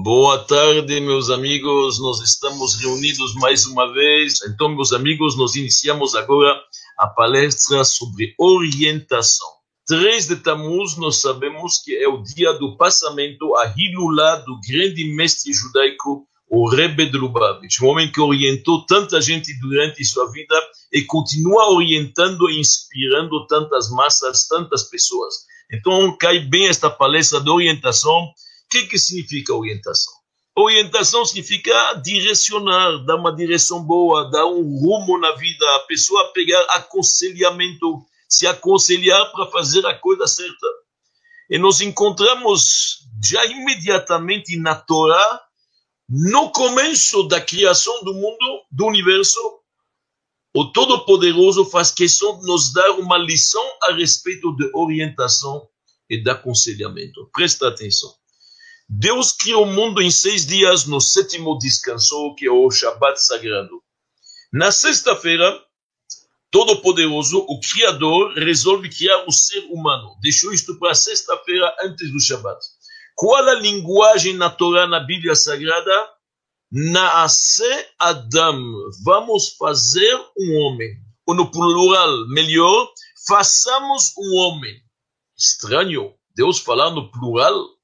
Boa tarde, meus amigos. Nós estamos reunidos mais uma vez. Então, meus amigos, nós iniciamos agora a palestra sobre orientação. 3 de Tammuz, nós sabemos que é o dia do passamento a Hilulá do grande mestre judaico, o Rebbe de Lubavitch, um homem que orientou tanta gente durante sua vida e continua orientando e inspirando tantas massas, tantas pessoas. Então, cai bem esta palestra de orientação que, que significa orientação? Orientação significa direcionar, dar uma direção boa, dar um rumo na vida, a pessoa pegar aconselhamento, se aconselhar para fazer a coisa certa. E nós encontramos já imediatamente na Torá, no começo da criação do mundo, do universo, o Todo-Poderoso faz questão de nos dar uma lição a respeito de orientação e de aconselhamento. Presta atenção. Deus criou o mundo em seis dias, no sétimo descansou, que é o Shabat sagrado. Na sexta-feira, Todo-Poderoso, o Criador, resolve criar o ser humano. Deixou isto para sexta-feira, antes do Shabat. Qual a linguagem na Torá, na Bíblia Sagrada? Naase Adam. Vamos fazer um homem. Ou no plural, melhor, façamos um homem. Estranho, Deus falar no plural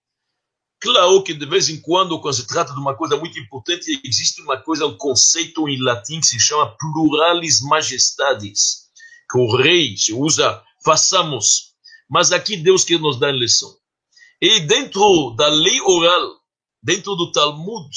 Claro que de vez em quando, quando se trata de uma coisa muito importante, existe uma coisa, um conceito em latim que se chama pluralis majestades, que o rei se usa, façamos. Mas aqui Deus quer nos dar lição. E dentro da lei oral, dentro do Talmud,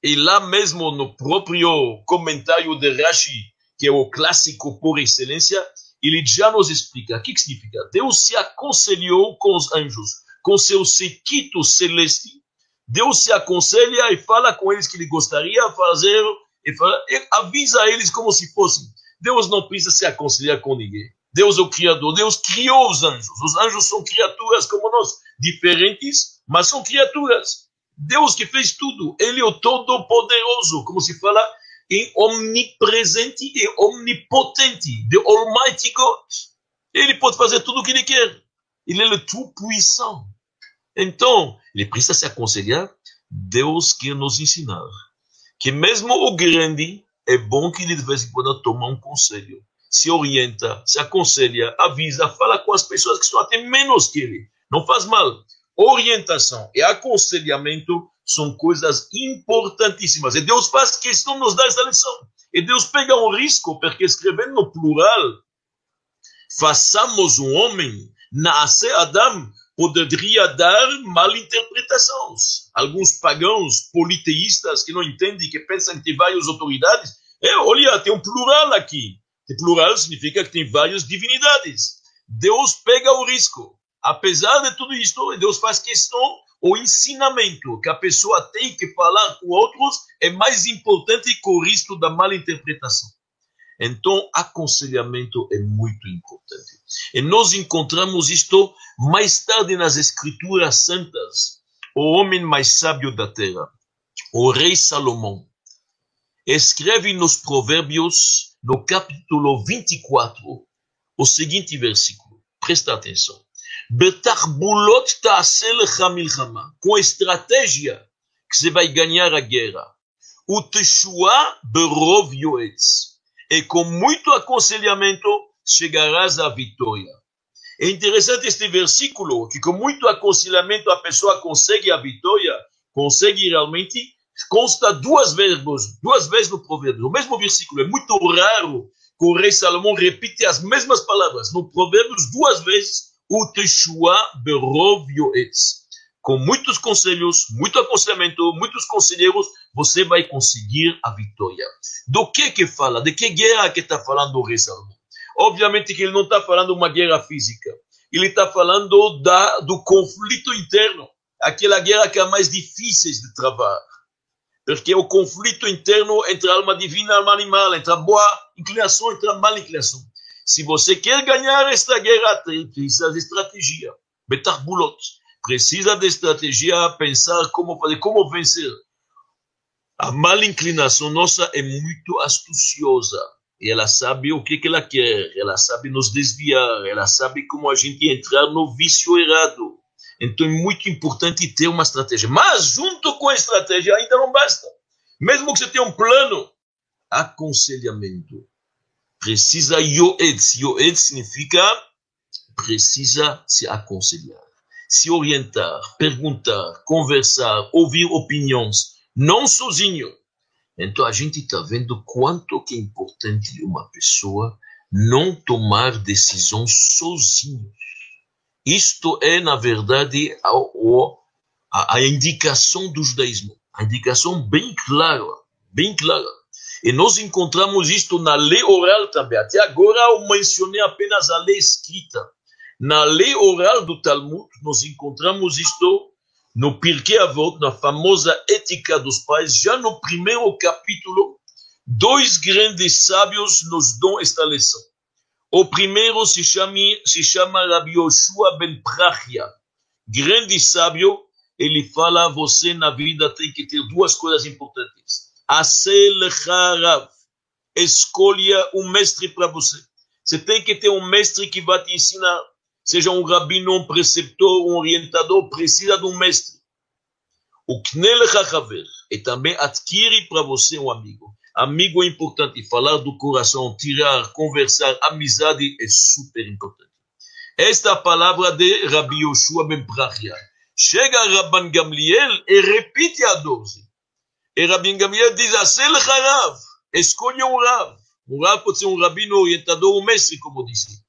e lá mesmo no próprio comentário de Rashi, que é o clássico por excelência, ele já nos explica o que, que significa. Deus se aconselhou com os anjos com seu sequito celeste, Deus se aconselha e fala com eles que ele gostaria fazer, e, fala, e avisa eles como se fossem. Deus não precisa se aconselhar com ninguém. Deus é o Criador, Deus criou os anjos. Os anjos são criaturas como nós, diferentes, mas são criaturas. Deus que fez tudo, Ele é o Todo-Poderoso, como se fala em omnipresente e omnipotente, the Almighty God. Ele pode fazer tudo o que Ele quer. Ele é o Tout-Puissant. Então, ele precisa se aconselhar. Deus quer nos ensinar que mesmo o grande é bom que ele de vez em quando toma um conselho, se orienta, se aconselha, avisa, fala com as pessoas que são até menos que ele. Não faz mal. Orientação e aconselhamento são coisas importantíssimas. E Deus faz questão de nos dar essa lição. E Deus pega um risco, porque escrevendo no plural, façamos um homem, nasce Adam, poderia dar malinterpretações. Alguns pagãos politeístas que não entendem, que pensam que tem várias autoridades, é, olha, tem um plural aqui. E plural significa que tem várias divindades. Deus pega o risco. Apesar de tudo isso, Deus faz questão, o ensinamento que a pessoa tem que falar com outros é mais importante que o risco da malinterpretação. Então, aconselhamento é muito importante. E nós encontramos isto mais tarde nas Escrituras Santas. O homem mais sábio da terra, o rei Salomão, escreve nos Provérbios, no capítulo 24, o seguinte versículo. Presta atenção. Betarbulot Com estratégia que você vai ganhar a guerra. O teshua berov yoetz e com muito aconselhamento chegarás à vitória. É interessante este versículo, que com muito aconselhamento a pessoa consegue a vitória, consegue realmente, consta duas vezes, duas vezes no provérbio. O mesmo versículo, é muito raro que o rei Salomão repite as mesmas palavras. No provérbios, duas vezes, o Teshua berov yoetz com muitos conselhos, muito aconselhamento, muitos conselheiros, você vai conseguir a vitória. Do que que fala? De que guerra que está falando o rei Salomão? Obviamente que ele não está falando uma guerra física. Ele está falando da, do conflito interno. Aquela guerra que é mais difícil de travar. Porque é o conflito interno entre a alma divina e a alma animal, entre a boa inclinação e a má inclinação. Se você quer ganhar esta guerra, precisa de estratégia. Betarbulot precisa de estratégia, pensar como fazer, como vencer. A mal inclinação nossa é muito astuciosa. E ela sabe o que, que ela quer, ela sabe nos desviar, ela sabe como a gente entrar no vício errado. Então é muito importante ter uma estratégia. Mas junto com a estratégia ainda não basta. Mesmo que você tenha um plano, aconselhamento. Precisa yoed. Yoed significa precisa se aconselhar, se orientar, perguntar, conversar, ouvir opiniões, não sozinho. Então a gente está vendo quanto que é importante uma pessoa não tomar decisões sozinho. Isto é, na verdade, a, a, a indicação do judaísmo. A indicação bem clara, bem clara. E nós encontramos isto na lei oral também. Até agora eu mencionei apenas a lei escrita. Na lei oral do Talmud, nós encontramos isto no Pirkei Avot, na famosa Ética dos Pais, já no primeiro capítulo, dois grandes sábios nos dão esta lição. O primeiro se chama, se chama Rabbi Yoshua ben Prachia, grande sábio, ele fala, você na vida tem que ter duas coisas importantes. Asel Harav, escolha um mestre para você. Você tem que ter um mestre que vai te ensinar seja um rabino, um preceptor, um orientador, precisa de um mestre. O Knele Hachaver e também adquire para você um amigo. Amigo é importante, falar do coração, tirar, conversar, amizade é super importante. Esta é a palavra de Rabbi Yoshua ben Prachia. Chega Rabban Gamliel e repite a 12. E Rabban Gamliel diz, Asel Harav, escolha um Rav. Um Rav pode ser um rabino orientador, um mestre, como disse.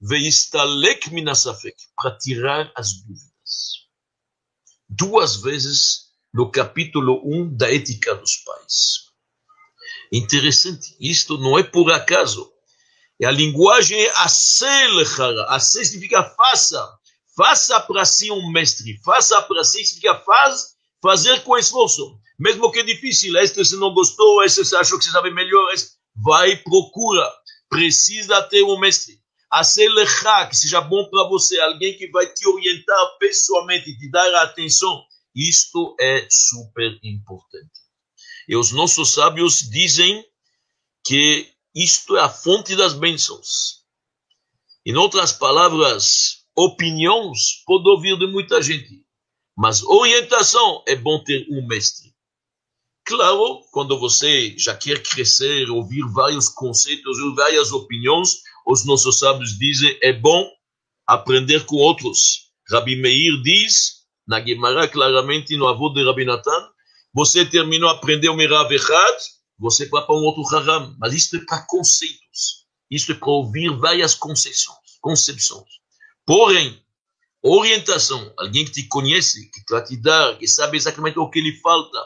Veistalek minasafek, para tirar as dúvidas. Duas vezes no capítulo 1 da Ética dos Pais. Interessante, isto não é por acaso. E a linguagem é aselechara. Asel significa faça. Faça para si um mestre. Faça para si significa faz, fazer com esforço. Mesmo que é difícil, este você não gostou, este você achou que você sabe melhor, vai, procura. Precisa ter um mestre a Selechá, que seja bom para você, alguém que vai te orientar pessoalmente, te dar atenção. Isto é super importante. E os nossos sábios dizem que isto é a fonte das bênçãos. Em outras palavras, opiniões pode ouvir de muita gente, mas orientação é bom ter um mestre. Claro, quando você já quer crescer, ouvir vários conceitos, várias opiniões, os nossos sábios dizem, é bom aprender com outros. Rabi Meir diz, na Gemara, claramente no avô de Rabi Natan, você terminou aprender o Mirav Echad, você vai para um outro Haram. Mas isso é para conceitos. Isso é para ouvir várias concepções. concepções. Porém, orientação, alguém que te conhece, que vai te dar, que sabe exatamente o que lhe falta,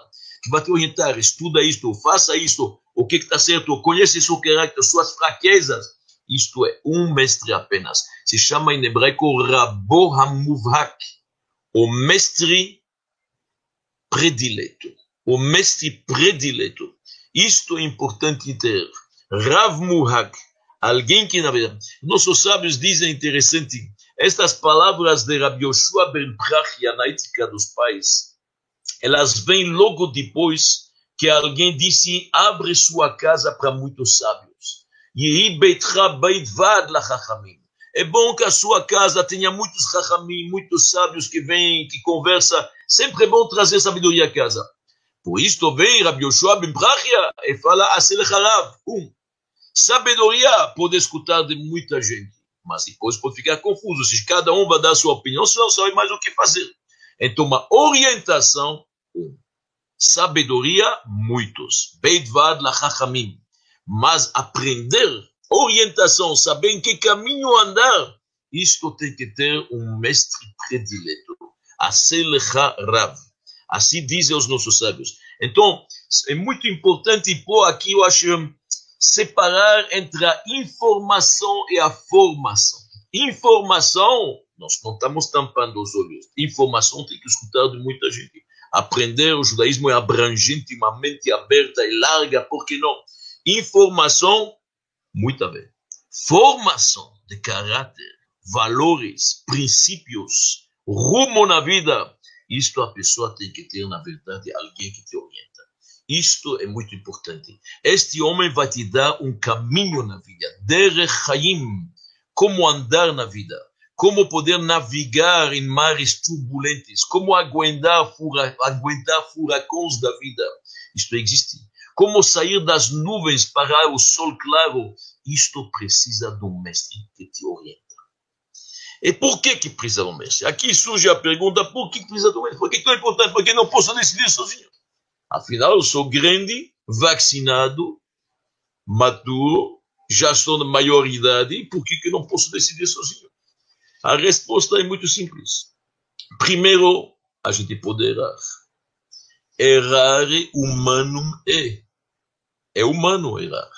que vai te orientar, estuda isto, faça isto, o que está certo, conhece seu caráter, suas fraquezas, isto é, um mestre apenas. Se chama em hebraico Rabo Hamuvhak, o mestre predileto. O mestre predileto. Isto é importante ter. Rav Muhak, alguém que na verdade, nossos sábios dizem interessante, estas palavras de Rabbi Yoshua ben Prachia na ética dos pais, elas vêm logo depois que alguém disse, abre sua casa para muitos sábios. É bom que a sua casa tenha muitos chachamim, muitos sábios que vêm, que conversam. Sempre é bom trazer sabedoria à casa. Por isto vem Rabbi Yoshua ben Brachia e fala Aselechalav. Um, sabedoria pode escutar de muita gente, mas depois pode ficar confuso. Se cada um vai dar sua opinião, você não sabe mais o que fazer. Então, uma orientação, um. Sabedoria, muitos. Beidvad la chachamim mas aprender orientação, saber em que caminho andar, isto tem que ter um mestre predileto. Aselecha Rav. Assim dizem os nossos sábios. Então, é muito importante pôr aqui, eu acho, separar entre a informação e a formação. Informação, nós não estamos tampando os olhos. Informação tem que escutar de muita gente. Aprender o judaísmo é abrangente, uma mente aberta e larga, por que não? Informação, muito bem. Formação de caráter, valores, princípios, rumo na vida. Isto a pessoa tem que ter, na verdade, alguém que te orienta. Isto é muito importante. Este homem vai te dar um caminho na vida, derech como andar na vida, como poder navegar em mares turbulentes, como aguentar, fura, aguentar furacões da vida. Isto existe. Como sair das nuvens para o sol claro. Isto precisa de um mestre que te orienta. E por que que precisa do mestre? Aqui surge a pergunta, por que precisa do mestre? Por que é tão importante? Porque não posso decidir sozinho. Afinal, eu sou grande, vacinado, maduro, já estou na maioridade, por que que não posso decidir sozinho? A resposta é muito simples. Primeiro, a gente pode errar. Errar humano é. É humano errar.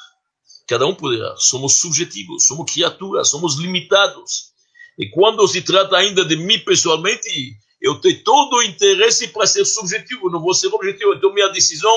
Cada um pode errar. Somos subjetivos, somos criaturas, somos limitados. E quando se trata ainda de mim pessoalmente, eu tenho todo o interesse para ser subjetivo, não vou ser objetivo. Então, minha decisão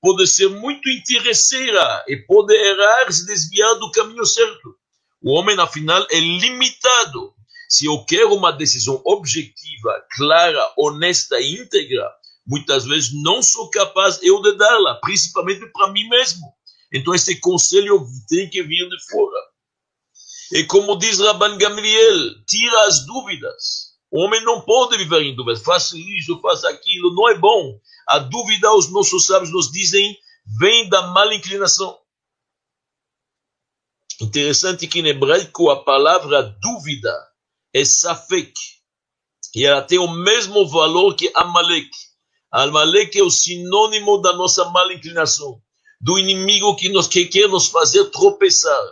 pode ser muito interesseira e pode errar, se desviar do caminho certo. O homem, afinal, é limitado. Se eu quero uma decisão objetiva, clara, honesta e íntegra, muitas vezes não sou capaz eu de dá-la, principalmente para mim mesmo. Então, esse conselho tem que vir de fora. E como diz Rabban Gamliel, tira as dúvidas. O homem não pode viver em dúvidas. Faça isso, faça aquilo, não é bom. A dúvida, os nossos sábios nos dizem, vem da mal inclinação. Interessante que em hebraico a palavra dúvida é safek. E ela tem o mesmo valor que Amalek. Amalek é o sinônimo da nossa mal inclinação, do inimigo que, nos, que quer nos fazer tropeçar.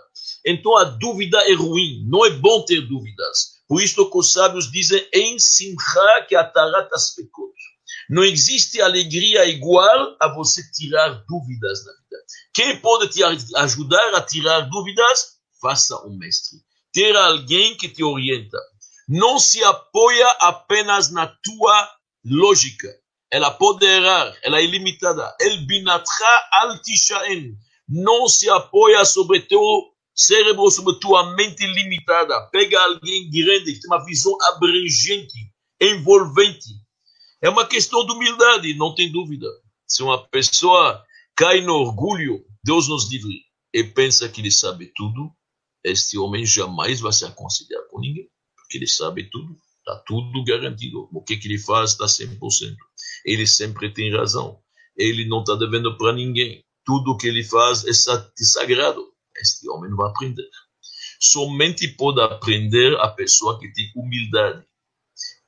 Então a dúvida é ruim, não é bom ter dúvidas. Por isso que os sábios dizem, em simcha que ataratas pecot. Não existe alegria igual a você tirar dúvidas na vida. Quem pode te ajudar a tirar dúvidas? Faça um mestre. Ter alguém que te orienta. Não se apoia apenas na tua lógica. Ela pode errar, ela é ilimitada. El binatra al tishaen. Não se apoia sobre teu cérebro sobre tua mente limitada. Pega alguém grande que tem uma visão abrangente, envolvente. É uma questão de humildade, não tem dúvida. Se uma pessoa cai no orgulho, Deus nos livre, e pensa que ele sabe tudo, este homem jamais vai se aconselhar com ninguém, porque ele sabe tudo, está tudo garantido. O que, que ele faz está 100%. Ele sempre tem razão. Ele não está devendo para ninguém. Tudo que ele faz é sagrado este homem não vai aprender. Somente pode aprender a pessoa que tem humildade.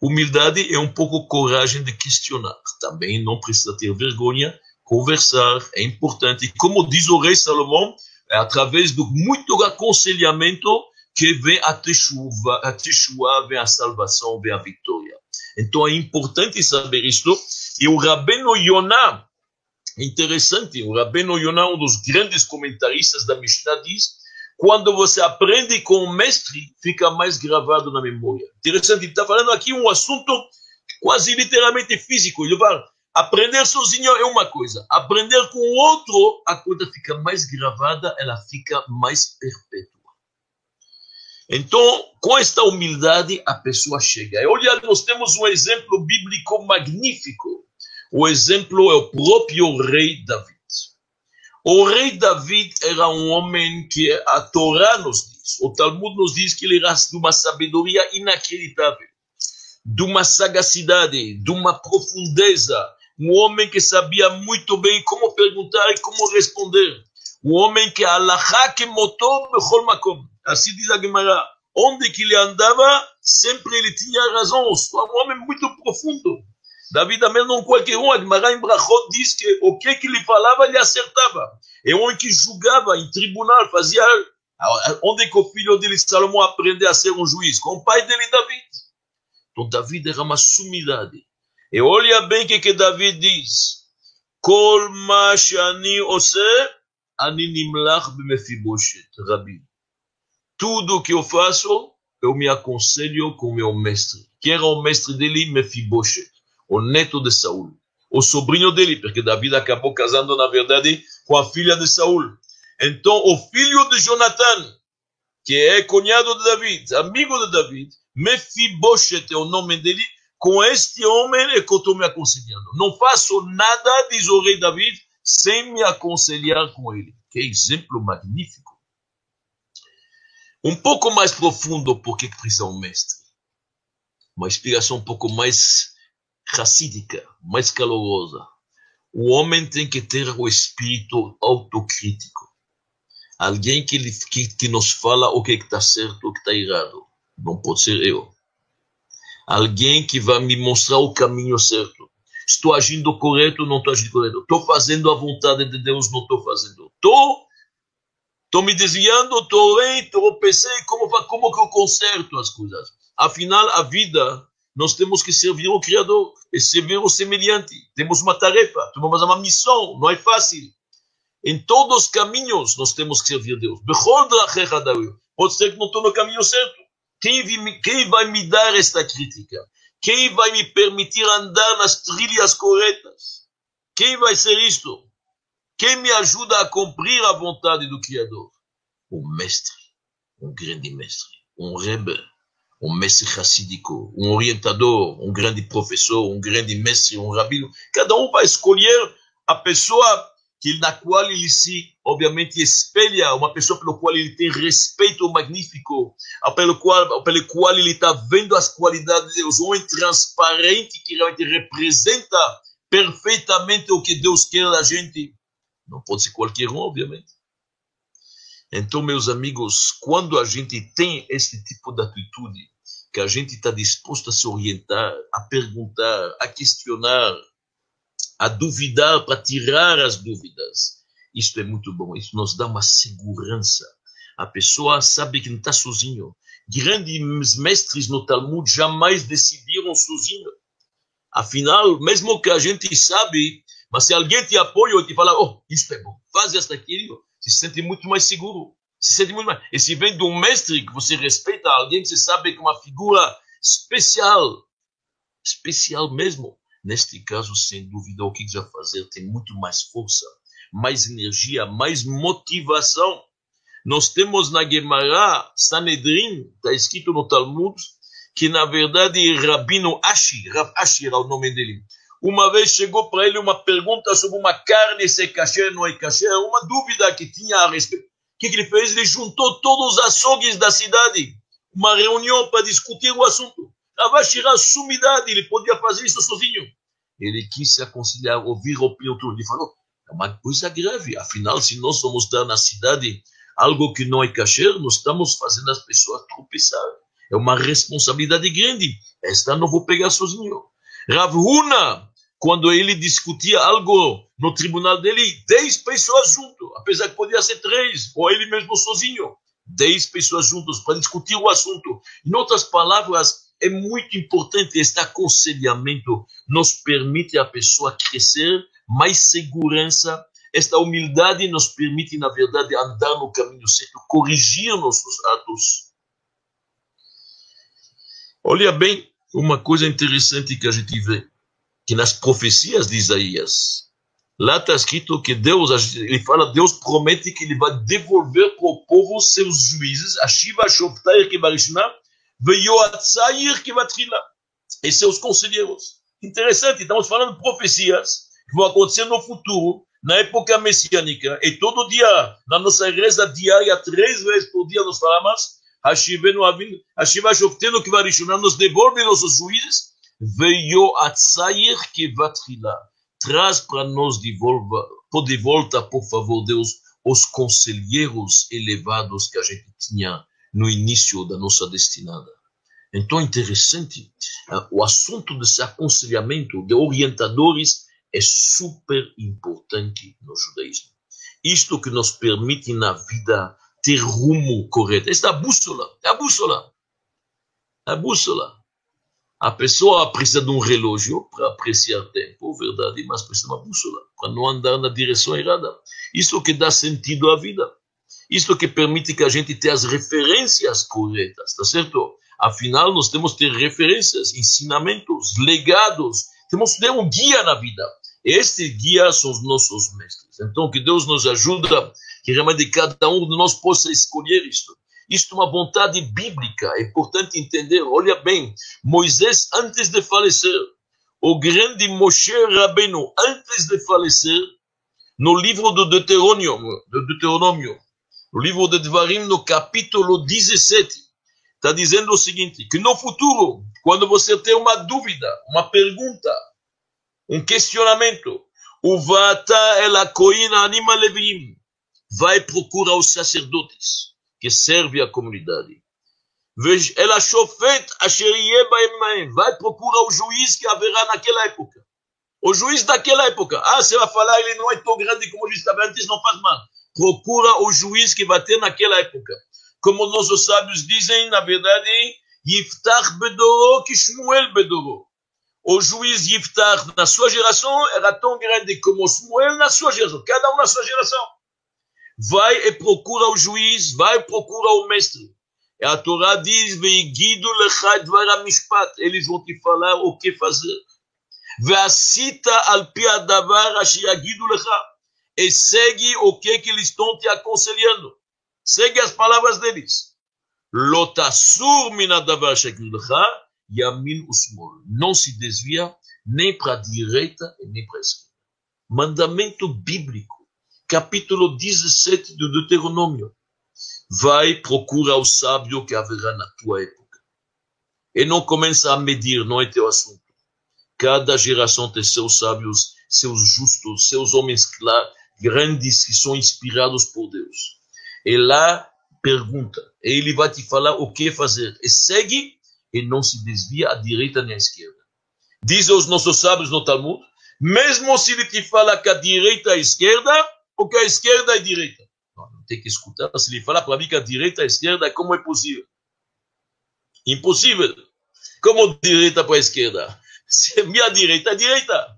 Humildade é um pouco coragem de questionar. Também não precisa ter vergonha. Conversar é importante. Como diz o rei Salomão, é através do muito aconselhamento que vem a Teshuvah, a Teshuvah vem a salvação, vem a vitória. Então é importante saber isto. E o Rabino Yonah, Interessante, o Rabino Yonah, um dos grandes comentaristas da Mishnah, diz quando você aprende com o mestre, fica mais gravado na memória. Interessante, ele está falando aqui um assunto quase literalmente físico. Ele fala, aprender sozinho é uma coisa, aprender com o outro, a coisa fica mais gravada, ela fica mais perpétua. Então, com esta humildade, a pessoa chega. E olha, nós temos um exemplo bíblico magnífico o exemplo é o próprio rei David. O rei David era um homem que a Torá nos diz, o Talmud nos diz que ele era de uma sabedoria inacreditável, de uma sagacidade, de uma profundeza, um homem que sabia muito bem como perguntar e como responder, um homem que Allah que makom, assim diz a Gemara, onde que ele andava, sempre ele tinha razão, um homem muito profundo. Davi também não qualquer um, Admará em Brachot diz que o que, que ele falava, ele acertava. É um que julgava em tribunal, fazia. Onde que o filho dele, Salomão, aprendeu a ser um juiz? Com o pai dele, Davi. Então, Davi era uma sumidade. E olha bem o que, que Davi diz. Kol ma shani ose, ani nimlach Rabi. Tudo que eu faço, eu me aconselho com meu mestre. Quem era o mestre dele? Mefiboshet o neto de Saul, o sobrinho dele, porque Davi acabou casando, na verdade, com a filha de Saul. Então, o filho de Jonathan, que é cunhado de Davi, amigo de Davi, Mefiboshet é o nome dele, com este homem é que eu estou me aconselhando. Não faço nada, diz o rei Davi, sem me aconselhar com ele. Que exemplo magnífico. Um pouco mais profundo, por que precisa um mestre? uma explicação um pouco mais racídica, mais calorosa. O homem tem que ter o espírito autocrítico. Alguém que, que, que nos fala o que está certo, o que está errado. Não pode ser eu. Alguém que vai me mostrar o caminho certo. Estou agindo correto, não estou agindo correto. Estou fazendo a vontade de Deus, não estou fazendo. Estou Estou me desviando, estou bem, tropecei, como, como que eu conserto as coisas? Afinal, a vida, nós temos que servir o Criador e servir o semelhante. Temos uma tarefa, temos uma missão, não é fácil. Em todos os caminhos, nós temos que servir Deus. Pode ser que não estou no caminho certo. Quem, quem vai me dar esta crítica? Quem vai me permitir andar nas trilhas corretas? Quem vai ser isto? Quem me ajuda a cumprir a vontade do Criador? O mestre, um grande mestre, um rebbe, um mestre racídico, um orientador, um grande professor, um grande mestre, um rabino. Cada um vai escolher a pessoa que na qual ele se, obviamente, espelha, uma pessoa pelo qual ele tem respeito magnífico, pelo qual, pelo qual ele está vendo as qualidades de Deus, um homem transparente que realmente representa perfeitamente o que Deus quer da gente. Não pode ser qualquer um, obviamente. Então, meus amigos, quando a gente tem esse tipo de atitude, que a gente está disposto a se orientar, a perguntar, a questionar, a duvidar, para tirar as dúvidas, isto é muito bom, isso nos dá uma segurança. A pessoa sabe que não está sozinho. Grandes mestres no Talmud jamais decidiram sozinho. Afinal, mesmo que a gente sabe mas se alguém te apoia e te fala, oh, isso é bom, faz esta aquilo, se sente muito mais seguro. Se sente muito mais. E se vem de um mestre que você respeita, alguém que você sabe que é uma figura especial, especial mesmo. Neste caso, sem dúvida, o que vai fazer tem muito mais força, mais energia, mais motivação. Nós temos na Gemara, Sanedrin, está escrito no Talmud, que na verdade Rabino Ashi, Rav Ashi era o nome dele, uma vez chegou para ele uma pergunta sobre uma carne, se é ou não é cachê, uma dúvida que tinha a respeito. O que, que ele fez? Ele juntou todos os açougues da cidade, uma reunião para discutir o assunto. tirar a sumidade, ele podia fazer isso sozinho. Ele quis se aconselhar, ouvir a opinião do Ele falou, é uma coisa grave, afinal, se nós vamos dar na cidade algo que não é cachê, nós estamos fazendo as pessoas tropeçar. É uma responsabilidade grande. Esta não vou pegar sozinho. Rav Huna, quando ele discutia algo no tribunal dele, dez pessoas junto, apesar que podia ser três, ou ele mesmo sozinho, dez pessoas juntos para discutir o assunto. Em outras palavras, é muito importante este aconselhamento, nos permite a pessoa crescer, mais segurança, esta humildade nos permite, na verdade, andar no caminho certo, corrigir nossos atos. Olha bem, uma coisa interessante que a gente vê, que nas profecias de Isaías, lá está escrito que Deus, ele fala, Deus promete que ele vai devolver para o povo seus juízes, a Shiva Shoftair que Barishna, Veyoatzair que Vatrila, e seus conselheiros. Interessante, estamos falando de profecias que vão acontecer no futuro, na época messiânica, e todo dia, na nossa reza diária, três vezes por dia, nós falamos, Hashiva Shoftenu Kivarishuna, nos devolve nossos juízes, veio Atzair Kivatrila, traz para nós de volta, por de volta, por favor, Deus, os conselheiros elevados que a gente tinha no início da nossa destinada. Então, é interessante, o assunto desse aconselhamento de orientadores é super importante no judaísmo. Isto que nos permite na vida ter rumo correto. Esta bússola, é a bússola. A bússola. A pessoa precisa de um relógio para apreciar tempo, verdade, mas precisa de uma bússola para não andar na direção errada. Isso que dá sentido à vida. Isso que permite que a gente tenha as referências corretas, tá certo? Afinal, nós temos que ter referências, ensinamentos, legados. Temos que ter um guia na vida. Este guia são os nossos mestres. Então, que Deus nos ajuda que realmente cada um de nós possa escolher isto. Isto é uma vontade bíblica, é importante entender. Olha bem, Moisés, antes de falecer, o grande Moshe Rabbeinu, antes de falecer, no livro do Deuteronômio, do Deuteronômio, no livro de Devarim, no capítulo 17, está dizendo o seguinte, que no futuro, quando você tem uma dúvida, uma pergunta, um questionamento, o vata ela coina anima levim, vai procurar os sacerdotes que servem a comunidade. Ela asher vai procurar o juiz que haverá naquela época. O juiz daquela época, ah, você vai falar, ele não é tão grande como o juiz estava antes, não faz mal. Procura o juiz que vai ter naquela época. Como nossos sábios dizem, na verdade, Yiftach Bedoro que Shmuel Bedoro. O juiz Yiftach, na sua geração, era tão grande como Shmuel na sua geração, cada um na sua geração vai e procura o juiz, vai e procura o mestre. E a Torá diz, Veigidu lechai dvar mishpat, eles vão te falar o que fazer. Veacita al pi adavar lecha, e segue o que, que eles estão te aconselhando. Segue as palavras deles. Lotasur min adavar ashiagidu lecha, yamin usmol. Não se desvia nem para a direita e nem para a esquerda. Mandamento bíblico capítulo 17 do Deuteronômio. Vai, procura o sábio que haverá na tua época. E não começa a medir, não é teu assunto. Cada geração tem seus sábios, seus justos, seus homens grandes que são inspirados por Deus. E lá pergunta, e ele vai te falar o que fazer. E segue e não se desvia à direita nem à esquerda. Dizem os nossos sábios no Talmud, mesmo se ele te fala que a direita é a esquerda, ou que a esquerda é direita. Não, tem que escutar. Se ele falar para mim que a direita é a esquerda, como é possível? Impossível. Como direita para a esquerda? Se é minha direita, é direita.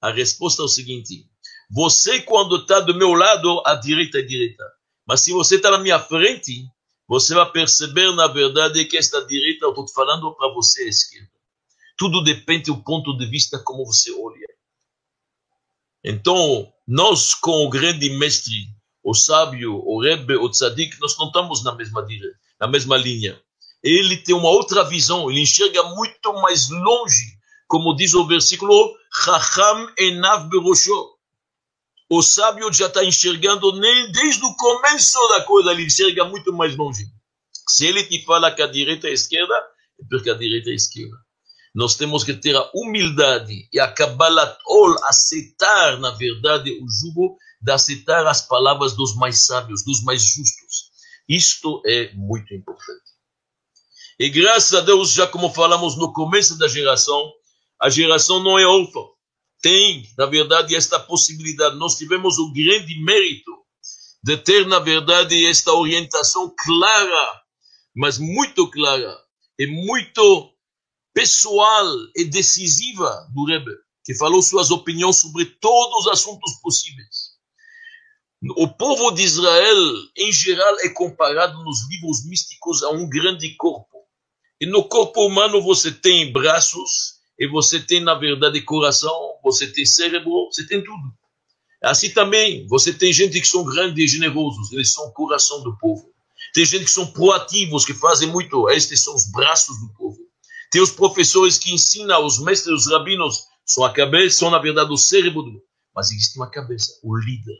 A resposta é o seguinte: você, quando está do meu lado, a direita é direita. Mas se você está na minha frente, você vai perceber, na verdade, que esta direita, eu estou falando para você, a esquerda. Tudo depende do ponto de vista como você olha. Então, nós, com o grande mestre, o sábio, o Rebbe, o tzadik, nós não estamos na mesma, na mesma linha. Ele tem uma outra visão, ele enxerga muito mais longe como diz o versículo, Chacham enav berosho. O sábio já está enxergando nem desde o começo da coisa, ele enxerga muito mais longe. Se ele te fala que a direita é esquerda, é porque a direita é esquerda. Nós temos que ter a humildade e a Kabbalatol, aceitar, na verdade, o jugo de aceitar as palavras dos mais sábios, dos mais justos. Isto é muito importante. E graças a Deus, já como falamos no começo da geração, a geração não é órfã. Tem, na verdade, esta possibilidade. Nós tivemos o grande mérito de ter, na verdade, esta orientação clara, mas muito clara e muito pessoal e decisiva do Rebbe, que falou suas opiniões sobre todos os assuntos possíveis. O povo de Israel, em geral, é comparado nos livros místicos a um grande corpo. E no corpo humano você tem braços, e você tem, na verdade, coração, você tem cérebro, você tem tudo. Assim também, você tem gente que são grandes e generosos, eles são o coração do povo. Tem gente que são proativos, que fazem muito, estes são os braços do povo. Tem os professores que ensinam, os mestres, os rabinos, são a cabeça, são na verdade o cérebro Mas existe uma cabeça, o líder.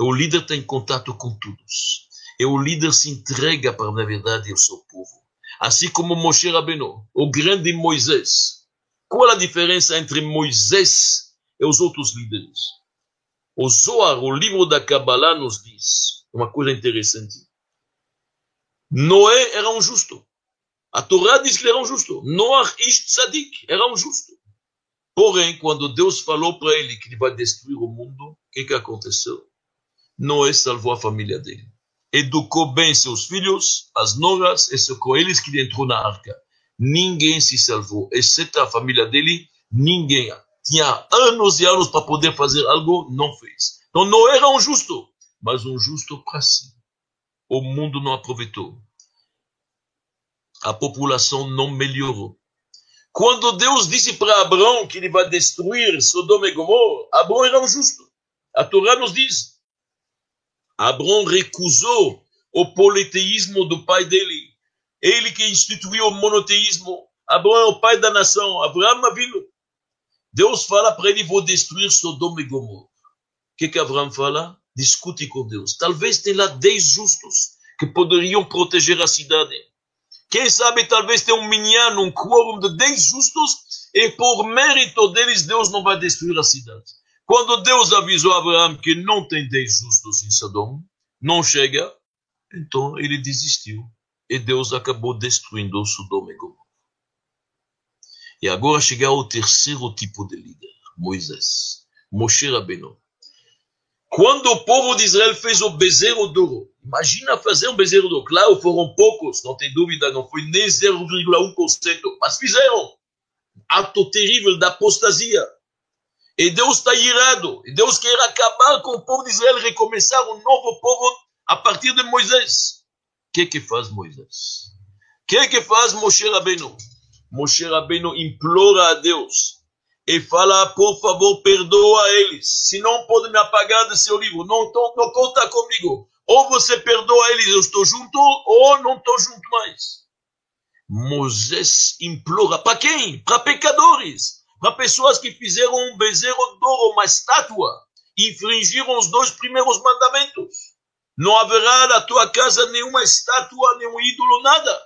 O líder está em contato com todos. E o líder se entrega para, na verdade, o seu povo. Assim como Moshe Rabbeinu, o grande Moisés, qual a diferença entre Moisés e os outros líderes? O Zohar, o livro da Kabbalah, nos diz uma coisa interessante. Noé era um justo. A Torá diz que ele era um justo. Noah ish tzadik era um justo. Porém, quando Deus falou para ele que ele vai destruir o mundo, o que, que aconteceu? Noé salvou a família dele. Educou bem seus filhos, as noras, e com eles que ele entrou na arca ninguém se salvou, exceto a família dele, ninguém. Tinha anos e anos para poder fazer algo, não fez. Então não era um justo, mas um justo para si. O mundo não aproveitou. A população não melhorou. Quando Deus disse para Abraão que ele vai destruir Sodoma e Gomorra, Abraão era um justo. A Torá nos diz. Abraão recusou o politeísmo do pai dele ele que instituiu o monoteísmo. Abraão é o pai da nação. Abraão vindo. Deus fala para ele: vou destruir Sodoma e Gomorra. O que, que Abraão fala? Discute com Deus. Talvez tenha lá dez justos que poderiam proteger a cidade. Quem sabe talvez tenha um minyan, um quórum de 10 justos, e por mérito deles Deus não vai destruir a cidade. Quando Deus avisou Abraão que não tem 10 justos em Sodoma, não chega, então ele desistiu. E Deus acabou destruindo Sodoma e Gomorra. E agora chega ao terceiro tipo de líder, Moisés, Moshe Rabbeinu. Quando o povo de Israel fez o bezerro de ouro, imagina fazer um bezerro ouro. Claro, foram poucos, não tem dúvida, não foi nem 0,1%, mas fizeram. Ato terrível da apostasia. E Deus está irado. E Deus quer acabar com o povo de Israel, recomeçar um novo povo a partir de Moisés. O que que faz Moisés? O que que faz Moshe Rabbeinu? Moshe Rabbeinu implora a Deus e fala, por favor, perdoa eles. Se não pode me apagar do seu livro, não, não, não conta comigo. Ou você perdoa eles, eu estou junto, ou não estou junto mais. Moisés implora para quem? Para pecadores, para pessoas que fizeram um bezerro de ouro, uma estátua, infringiram os dois primeiros mandamentos. Não haverá na tua casa nenhuma estátua, nenhum ídolo, nada.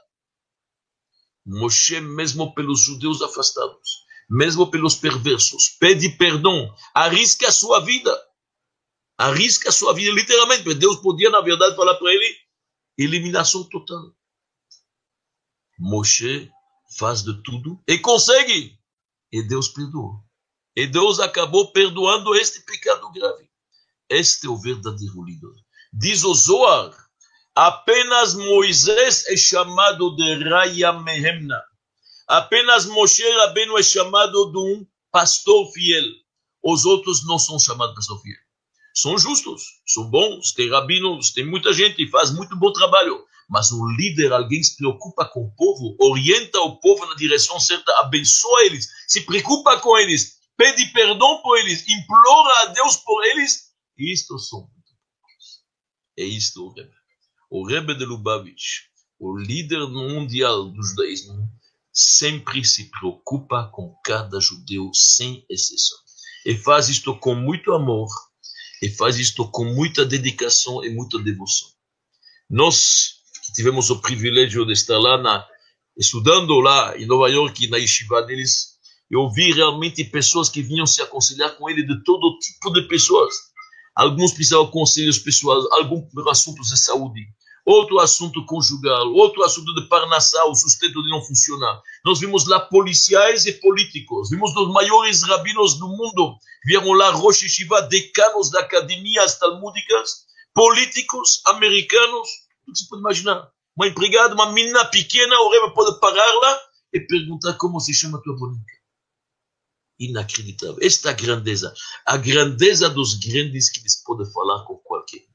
Moshe, mesmo pelos judeus afastados, mesmo pelos perversos, pede perdão, arrisca a sua vida. Arrisca a sua vida, literalmente, porque Deus podia, na verdade, falar para ele: eliminação total. Moshe faz de tudo e consegue. E Deus perdoou. E Deus acabou perdoando este pecado grave. Este é o verdadeiro líder. Diz o Zohar, apenas Moisés é chamado de Raya Mehemna. Apenas Moshe Rabbeinu é chamado de um pastor fiel. Os outros não são chamados de pastor fiel. São justos, são bons, tem rabinos, tem muita gente, faz muito bom trabalho. Mas um líder, alguém se preocupa com o povo, orienta o povo na direção certa, abençoa eles, se preocupa com eles, pede perdão por eles, implora a Deus por eles. Isto são. É isto o Rebbe. O Rebbe de Lubavitch, o líder mundial do judaísmo, sempre se preocupa com cada judeu, sem exceção. E faz isto com muito amor, e faz isto com muita dedicação e muita devoção. Nós que tivemos o privilégio de estar lá na, estudando lá em Nova York, na yeshiva deles, eu vi realmente pessoas que vinham se aconselhar com ele de todo tipo de pessoas. Alguns precisavam conselhos pessoais, alguns assuntos de saúde, outro assunto conjugal, outro assunto de parnassá, o sustento de não funcionar. Nós vimos lá policiais e políticos, vimos os maiores rabinos do mundo, vieram lá Rosh Yeshiva, decanos de academias talmúdicas, políticos americanos, tudo se pode imaginar. Uma empregada, uma menina pequena, o rei pode parar lá e perguntar como se chama tua boneca. Inacreditável. Esta grandeza, a grandeza dos grandes que eles podem falar com qualquer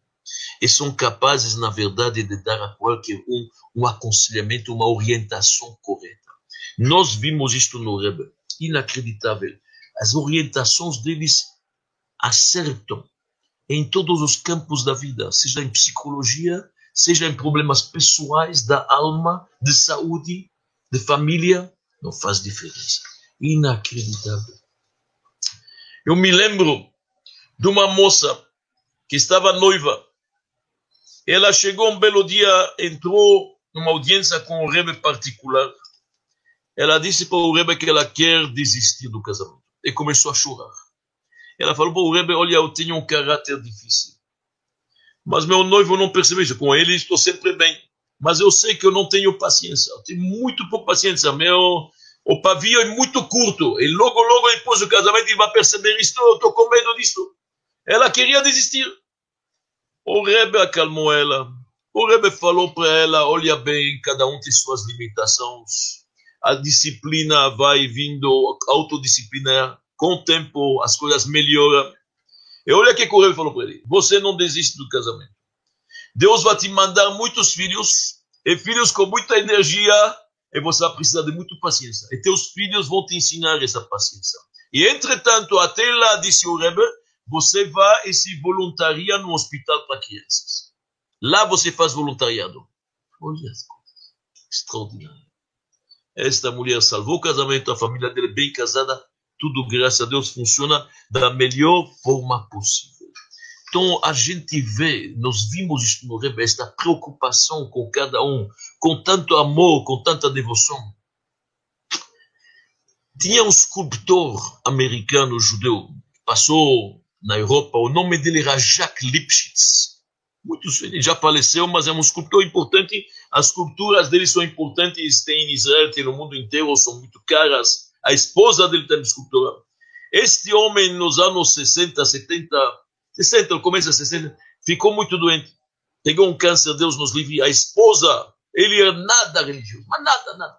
e são capazes, na verdade, de dar a qualquer um um aconselhamento, uma orientação correta. Nós vimos isto no Rebbe, inacreditável. As orientações deles acertam em todos os campos da vida, seja em psicologia, seja em problemas pessoais da alma, de saúde, de família, não faz diferença. Inacreditável. Eu me lembro de uma moça que estava noiva. Ela chegou um belo dia, entrou numa audiência com o Rebbe particular. Ela disse para o Rebbe que ela quer desistir do casamento. E começou a chorar. Ela falou para o Rebbe, olha, eu tenho um caráter difícil. Mas meu noivo não percebeu isso. Com ele estou sempre bem. Mas eu sei que eu não tenho paciência. Eu tenho muito pouca paciência. Meu, o pavio é muito curto. E logo, logo depois do casamento ele vai perceber isso. Eu estou com medo disso. Ela queria desistir. O Rebbe acalmou ela. O Rebbe falou para ela: olha bem, cada um tem suas limitações. A disciplina vai vindo, autodisciplina, com o tempo as coisas melhoram. E olha o que o Rebbe falou para ele: você não desiste do casamento. Deus vai te mandar muitos filhos, e filhos com muita energia, e você vai precisar de muita paciência. E teus filhos vão te ensinar essa paciência. E entretanto, até lá, disse o Rebbe, você vai e se voluntaria no hospital para crianças. Lá você faz voluntariado. Olha as coisas. Extraordinário. Esta mulher salvou o casamento, a família dele bem casada, tudo, graças a Deus, funciona da melhor forma possível. Então a gente vê, nós vimos isso no Rebbe, esta preocupação com cada um, com tanto amor, com tanta devoção. Tinha um escultor americano judeu, passou na Europa, o nome dele era Jacques Lipschitz. Muitos, ele já faleceu, mas é um escultor importante. As esculturas dele são importantes, tem em Israel, tem no mundo inteiro, são muito caras. A esposa dele tem escultura. Este homem, nos anos 60, 70, 60, começo de 60, ficou muito doente. Pegou um câncer, Deus nos livre. A esposa, ele era nada religioso, mas nada, nada.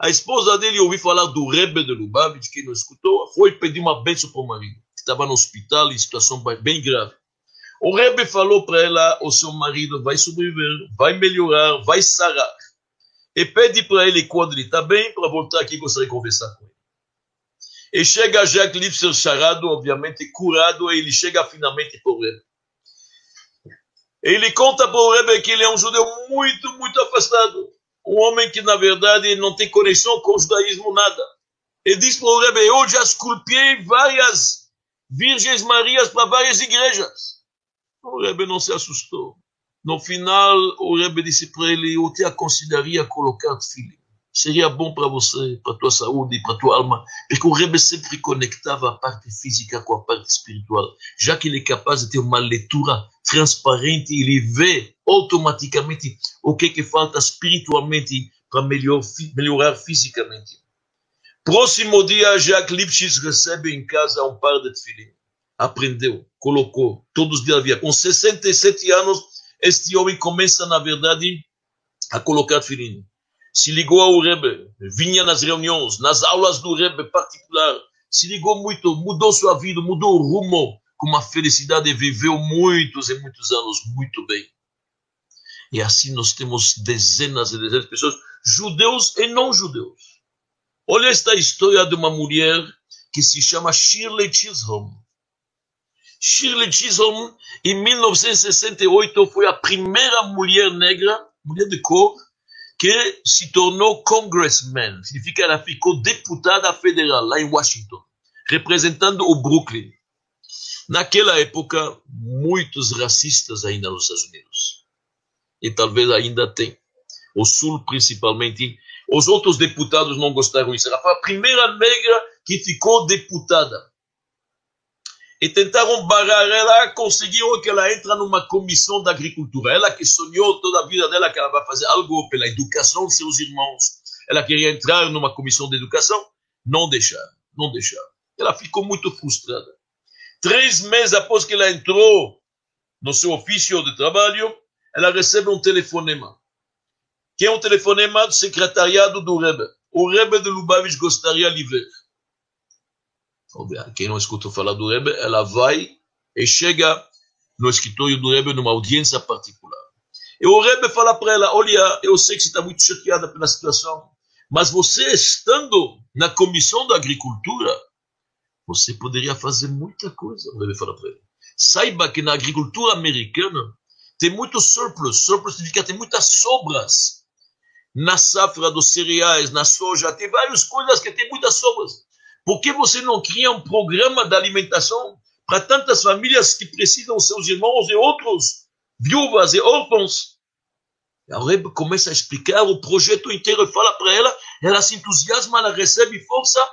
A esposa dele ouviu falar do Rebbe de Lubavitch, que não escutou, foi pedir uma bênção para o marido, estava no hospital em situação bem grave. O Rebbe falou para ela: o seu marido vai sobreviver, vai melhorar, vai sarar. E pede para ele, quando ele está bem, para voltar aqui gostaria de conversar com ele. E chega Jacques Lipser charado, obviamente curado, e ele chega finalmente para o Rebbe. Ele conta para o Rebbe que ele é um judeu muito, muito afastado um homem que na verdade não tem conexão com o judaísmo nada. Ele diz para o Rebbe, eu já esculpiei várias Virgens Marias para várias igrejas. O Rebbe não se assustou. No final, o Rebbe disse para ele, eu te aconselharia colocar filho. Seria bom para você, para tua saúde e para tua alma, porque o Rebbe sempre conectava a parte física com a parte espiritual. Já que ele é capaz de ter uma leitura transparente, ele vê automaticamente o que, que falta espiritualmente para melhor, melhorar fisicamente. Próximo dia, Jacques Lipschitz recebe em casa um par de tefilim. Aprendeu, colocou, todos os dias havia. Com 67 anos, este homem começa, na verdade, a colocar tefilim se ligou ao Rebbe, vinha nas reuniões, nas aulas do Rebbe particular, se ligou muito, mudou sua vida, mudou o rumo, com uma felicidade, viveu muitos e muitos anos muito bem. E assim nós temos dezenas e dezenas de pessoas, judeus e não judeus. Olha esta história de uma mulher que se chama Shirley Chisholm. Shirley Chisholm, em 1968, foi a primeira mulher negra, mulher de cor, que se tornou congressman, significa ela ficou deputada federal lá em Washington, representando o Brooklyn. Naquela época, muitos racistas ainda nos Estados Unidos. E talvez ainda tem. O Sul, principalmente. Os outros deputados não gostaram disso. Ela foi a primeira negra que ficou deputada e tentaram barrar ela, conseguiram que ela entre numa comissão da agricultura. Ela que sonhou toda a vida dela que ela vai fazer algo pela educação de seus irmãos. Ela queria entrar numa comissão de educação, não deixaram, não deixaram. Ela ficou muito frustrada. Três meses após que ela entrou no seu ofício de trabalho, ela recebe um telefonema. Que é um telefonema do secretariado do Rebbe. O Rebbe de Lubavitch gostaria de ver. Quem não escutou falar do Rebbe, ela vai e chega no escritório do Rebbe numa audiência particular. E o Rebbe fala para ela: Olha, eu sei que você está muito chateada pela situação, mas você estando na comissão da agricultura, você poderia fazer muita coisa. O Rebbe fala para ele: Saiba que na agricultura americana tem muito surplus. Surplus significa tem muitas sobras. Na safra dos cereais, na soja, tem várias coisas que tem muitas sobras. Por que você não cria um programa de alimentação para tantas famílias que precisam seus irmãos e outros, viúvas e órfãos? A Rebbe começa a explicar o projeto inteiro fala para ela, ela se entusiasma, ela recebe força.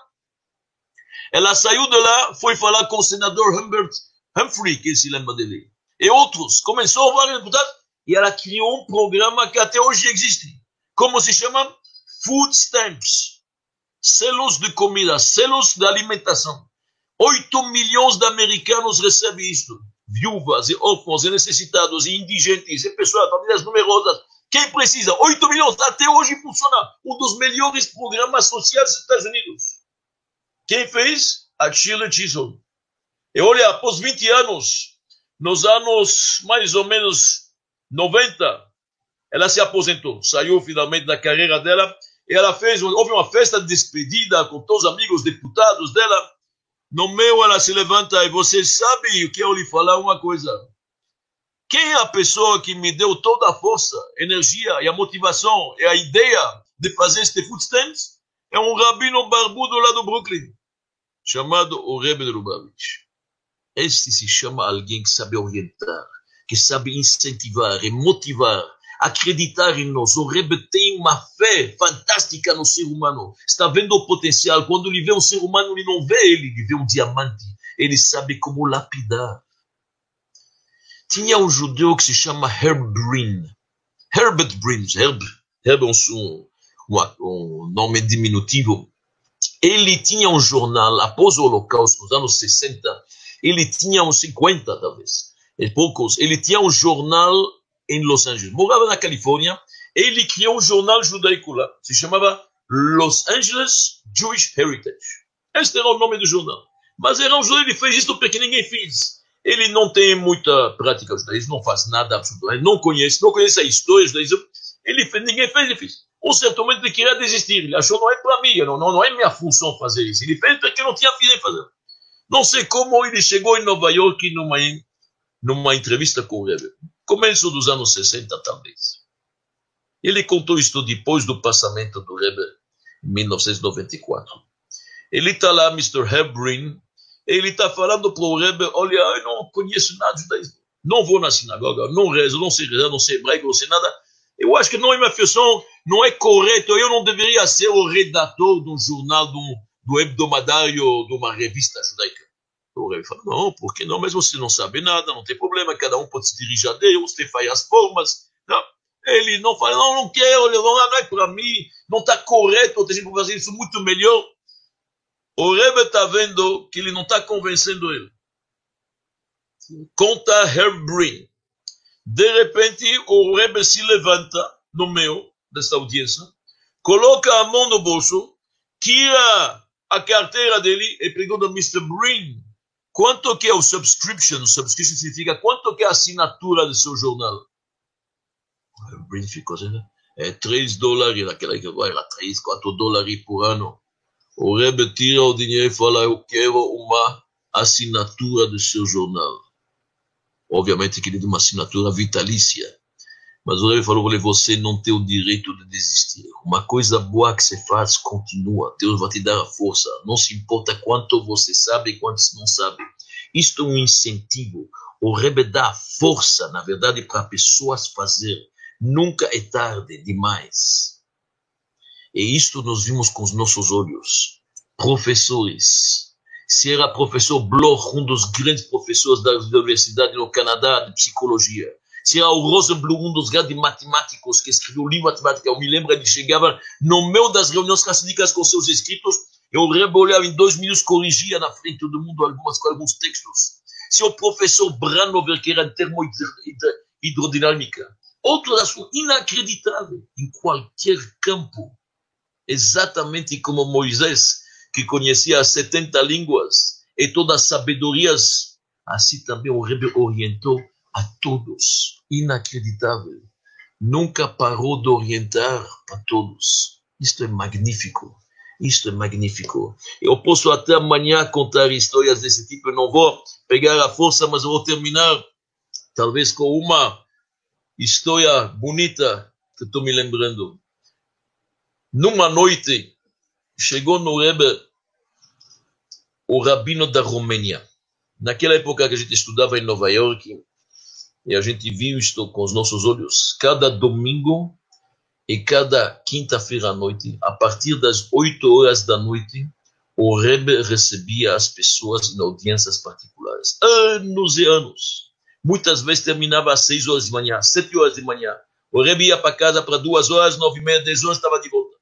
Ela saiu de lá, foi falar com o senador Humbert Humphrey, que se lembra dele, e outros. Começou a vários deputados e ela criou um programa que até hoje existe. Como se chama? Food Stamps selos de comida, selos de alimentação. 8 milhões de americanos recebem isto. Viúvas, e órfãos, e necessitados, e indigentes, e pessoas, famílias numerosas. Quem precisa? 8 milhões. Até hoje funciona um dos melhores programas sociais dos Estados Unidos. Quem fez? A Shirley Chisholm. E olha, após 20 anos, nos anos mais ou menos 90, ela se aposentou. Saiu finalmente da carreira dela ela fez, houve uma festa de despedida com todos os amigos deputados dela. No meio ela se levanta e você sabe o que eu lhe falar uma coisa. Quem é a pessoa que me deu toda a força, energia e a motivação e a ideia de fazer este footstands? É um rabino barbudo lá do Brooklyn, chamado o Rebbe de Lubavitch. Este se chama alguém que sabe orientar, que sabe incentivar e motivar, acreditar em nós. O Rebbe tem uma fé fantástica no ser humano. Está vendo o potencial. Quando ele vê um ser humano, ele não vê ele, ele vê um diamante. Ele sabe como lapidar. Tinha um judeu que se chama Herb Brin. Herbert Brin. Herb, Herb é um, um, um nome diminutivo. Ele tinha um jornal, após o Holocausto, nos anos 60, ele tinha uns 50, talvez, e poucos. Ele tinha um jornal em Los Angeles. Morava na Califórnia. Ele criou um jornal judaico lá. Se chamava Los Angeles Jewish Heritage. Este era o nome do jornal. Mas era um judeu, ele fez isso porque ninguém fez. Ele não tem muita prática judaísmo, não faz nada absolutamente, não conhece, não conhece a história judaísmo. Ele fez, ninguém fez, ele fez. Um certo momento ele queria desistir. Ele achou, não é para mim, não, não, não é minha função fazer isso. Ele fez porque não tinha fim em fazer. Não sei como ele chegou em Nova York numa, numa entrevista com o Rebbe. Começo dos anos 60, talvez. Ele contou isto depois do passamento do Rebbe, em 1994. Ele está lá, Mr. Hebrin, ele está falando para o Rebbe, olha, eu não conheço nada de judaísmo. Não vou na sinagoga, não rezo, não sei rezar, não sei hebraico, não sei nada. Eu acho que não é minha função, não é correto. Eu não deveria ser o redator de um jornal, um, do hebdomadário de uma revista judaica. O rei fala, não, por que não? Mas você não sabe nada, não tem problema, cada um pode se dirigir a Deus, você faz as formas. Não. Ele não fala, não, não quero, não, é para mim, não está correto, eu tenho que fazer isso muito melhor. O Rebbe está vendo que ele não está convencendo ele. Conta Herbrin. De repente, o Rebbe se levanta no meio desta audiência, coloca a mão no bolso, tira a carteira dele e pergunta Mr. Brin, quanto que é o subscription? Subscription significa quanto que é a assinatura do seu jornal? O Brin ficou assim, é 3 dólares, naquela época era 3, 4 dólares por ano. O Rebbe tira o dinheiro e fala, eu quero uma assinatura do seu jornal. Obviamente que ele deu uma assinatura vitalícia. Mas o rei falou: olha, você não tem o direito de desistir. Uma coisa boa que você faz, continua. Deus vai te dar a força. Não se importa quanto você sabe e quanto não sabe. Isto é um incentivo. O Rebbe dá força, na verdade, para pessoas fazer. Nunca é tarde demais. E isto nós vimos com os nossos olhos. Professores. Se era professor Bloch, um dos grandes professores da universidade no Canadá de psicologia se o Rosenblum, um dos grandes matemáticos que escreveu livro matemática, eu me lembro, ele chegava no meio das reuniões racídicas com seus escritos, eu rebolhava em dois minutos, corrigia na frente todo mundo algumas, alguns textos. Se o professor Branover, que era em termohidrodinâmica, outro assunto inacreditável em qualquer campo, exatamente como Moisés, que conhecia as 70 línguas e todas as sabedorias, assim também o Rebbe orientou a todos. Inacreditável. Nunca parou de orientar a todos. Isto é magnífico. Isto é magnífico. Eu posso até amanhã contar histórias desse tipo. Eu não vou pegar a força, mas vou terminar talvez com uma história bonita que estou me lembrando. Numa noite, chegou no Rebbe o rabino da Romênia. Naquela época que a gente estudava em Nova York, e a gente viu isto com os nossos olhos. Cada domingo e cada quinta-feira à noite, a partir das 8 horas da noite, o Rebbe recebia as pessoas em audiências particulares. Anos e anos. Muitas vezes terminava às 6 horas de manhã, 7 horas de manhã. O Rebbe ia para casa para 2 horas, 9 e meia, 10 horas, estava de volta.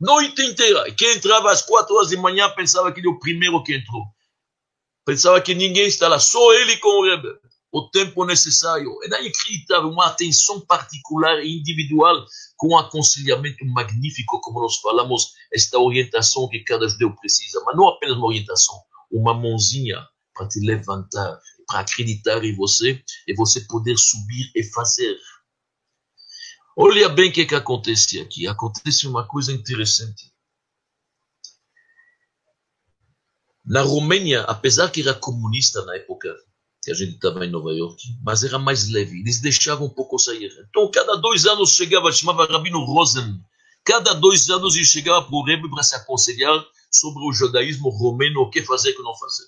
Noite inteira. E quem entrava às 4 horas de manhã pensava que ele é o primeiro que entrou. Pensava que ninguém está lá, só ele com o Rebbe o tempo necessário. É inacreditável uma atenção particular e individual com um aconselhamento magnífico, como nós falamos, esta orientação que cada judeu precisa. Mas não apenas uma orientação, uma mãozinha para te levantar, para acreditar em você e você poder subir e fazer. Olha bem o que, que acontece aqui. Acontece uma coisa interessante. Na Romênia, apesar que era comunista na época, que a gente estava em Nova York, mas era mais leve, eles deixavam um pouco sair. Então, cada dois anos chegava, chamava Rabino Rosen, cada dois anos ele chegava para o Rebbe para se aconselhar sobre o judaísmo romeno, o que fazer e o que não fazer.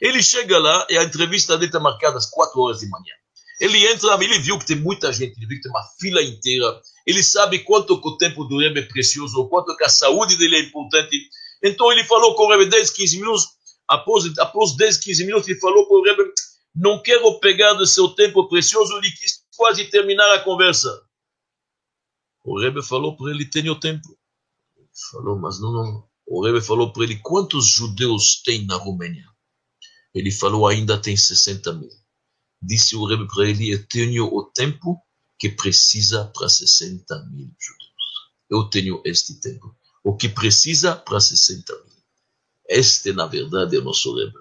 Ele chega lá e a entrevista dele está marcada às quatro horas de manhã. Ele entra, ele viu que tem muita gente, ele viu que tem uma fila inteira. Ele sabe quanto o tempo do Rebbe é precioso, quanto que a saúde dele é importante. Então ele falou com o Rebbe 10, 15 minutos. Após, após 10, 15 minutos, ele falou com o Rebbe: Não quero pegar do seu tempo precioso. Ele quis quase terminar a conversa. O Rebbe falou para ele: Tenho tempo. Ele falou, mas não, não. O Rebbe falou para ele: Quantos judeus tem na Romênia? Ele falou: Ainda tem 60 mil. Disse o Rebbe para ele: Eu tenho o tempo que precisa para 60 mil judeus. Eu tenho este tempo. O que precisa para 60 mil. Este, na verdade, é o nosso Rebbe.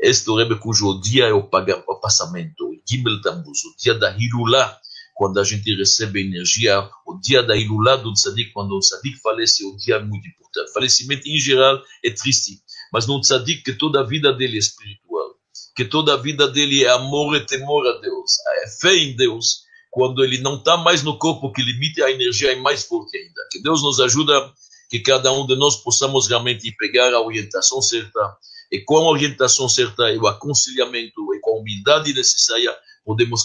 Este o Rebbe cujo dia é o, o passamento, o Gimel o dia da Hilulá, quando a gente recebe energia, o dia da Hilulá do Tzadik, quando o Tzadik falece, é um dia muito importante. Falecimento, em geral, é triste, mas no Tzadik, que toda a vida dele é espiritual que toda a vida dele é amor e temor a Deus, é fé em Deus, quando ele não está mais no corpo que limita a energia é mais forte ainda. Que Deus nos ajuda, que cada um de nós possamos realmente pegar a orientação certa, e com a orientação certa e o aconselhamento e com a humildade necessária, podemos